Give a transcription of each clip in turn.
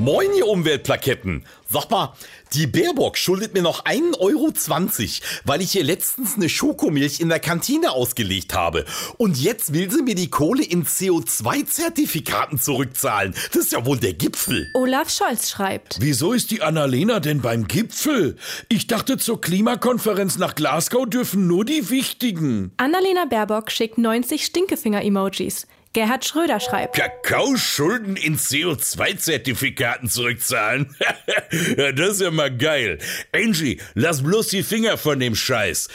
Moin, ihr Umweltplaketten. Sag mal, die Baerbock schuldet mir noch 1,20 Euro, weil ich ihr letztens eine Schokomilch in der Kantine ausgelegt habe. Und jetzt will sie mir die Kohle in CO2-Zertifikaten zurückzahlen. Das ist ja wohl der Gipfel. Olaf Scholz schreibt. Wieso ist die Annalena denn beim Gipfel? Ich dachte, zur Klimakonferenz nach Glasgow dürfen nur die Wichtigen. Annalena Baerbock schickt 90 Stinkefinger-Emojis. Gerhard Schröder schreibt. Kakaoschulden in CO2-Zertifikaten zurückzahlen? das ist ja mal geil. Angie, lass bloß die Finger von dem Scheiß.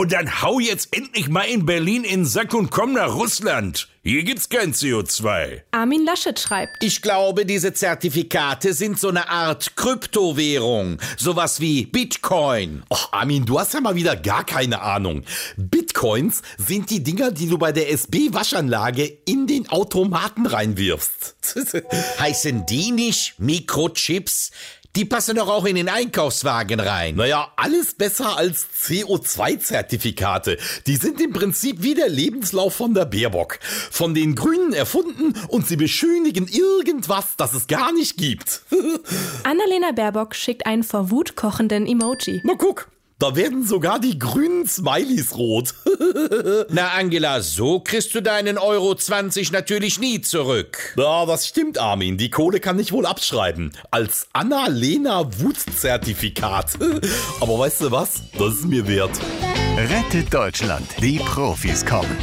Und dann hau jetzt endlich mal in Berlin in den Sack und komm nach Russland. Hier gibt's kein CO2. Armin Laschet schreibt. Ich glaube, diese Zertifikate sind so eine Art Kryptowährung. Sowas wie Bitcoin. Och, Armin, du hast ja mal wieder gar keine Ahnung. Bitcoins sind die Dinger, die du bei der SB-Waschanlage in den Automaten reinwirfst. Heißen die nicht Mikrochips? Die passen doch auch in den Einkaufswagen rein. Naja, alles besser als CO2-Zertifikate. Die sind im Prinzip wie der Lebenslauf von der Baerbock. Von den Grünen erfunden und sie beschönigen irgendwas, das es gar nicht gibt. Annalena Baerbock schickt einen vor Wut kochenden Emoji. Na guck, da werden sogar die grünen Smileys rot. Na Angela, so kriegst du deinen Euro 20 natürlich nie zurück. Ja, das stimmt, Armin. Die Kohle kann ich wohl abschreiben. Als Anna-Lena Wutzertifikat. Aber weißt du was? Das ist mir wert. Rettet Deutschland. Die Profis kommen.